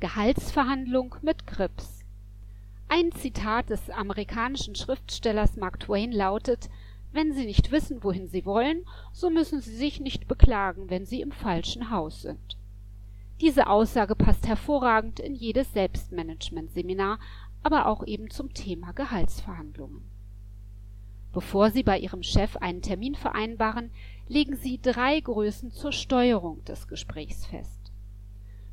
Gehaltsverhandlung mit Grips Ein Zitat des amerikanischen Schriftstellers Mark Twain lautet: „ Wenn Sie nicht wissen, wohin Sie wollen, so müssen Sie sich nicht beklagen, wenn Sie im falschen Haus sind. “Diese Aussage passt hervorragend in jedes Selbstmanagementseminar, aber auch eben zum Thema Gehaltsverhandlungen. Bevor Sie bei Ihrem Chef einen Termin vereinbaren, legen Sie drei Größen zur Steuerung des Gesprächs fest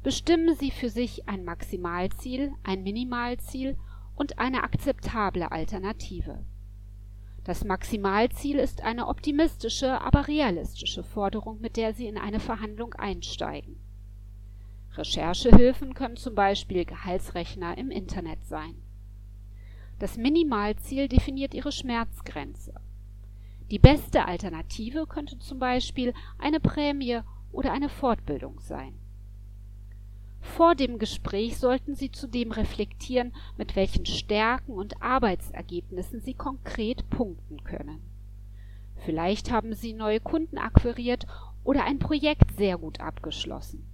Bestimmen Sie für sich ein Maximalziel, ein Minimalziel und eine akzeptable Alternative. Das Maximalziel ist eine optimistische, aber realistische Forderung, mit der Sie in eine Verhandlung einsteigen. Recherchehilfen können zum Beispiel Gehaltsrechner im Internet sein. Das Minimalziel definiert Ihre Schmerzgrenze. Die beste Alternative könnte zum Beispiel eine Prämie oder eine Fortbildung sein vor dem Gespräch sollten Sie zudem reflektieren, mit welchen Stärken und Arbeitsergebnissen Sie konkret punkten können. Vielleicht haben Sie neue Kunden akquiriert oder ein Projekt sehr gut abgeschlossen.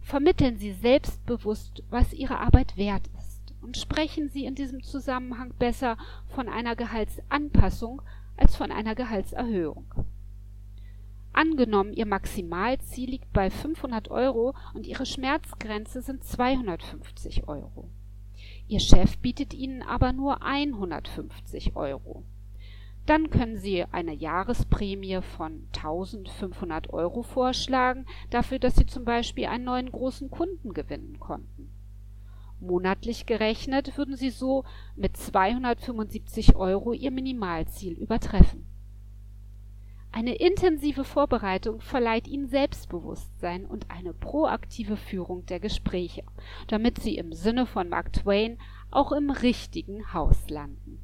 Vermitteln Sie selbstbewusst, was Ihre Arbeit wert ist und sprechen Sie in diesem Zusammenhang besser von einer Gehaltsanpassung als von einer Gehaltserhöhung Angenommen, Ihr Maximalziel liegt bei 500 Euro und Ihre Schmerzgrenze sind 250 Euro. Ihr Chef bietet Ihnen aber nur 150 Euro. Dann können Sie eine Jahresprämie von 1500 Euro vorschlagen, dafür, dass Sie zum Beispiel einen neuen großen Kunden gewinnen konnten. Monatlich gerechnet würden Sie so mit 275 Euro Ihr Minimalziel übertreffen eine intensive Vorbereitung verleiht ihnen Selbstbewusstsein und eine proaktive Führung der Gespräche, damit sie im Sinne von Mark Twain auch im richtigen Haus landen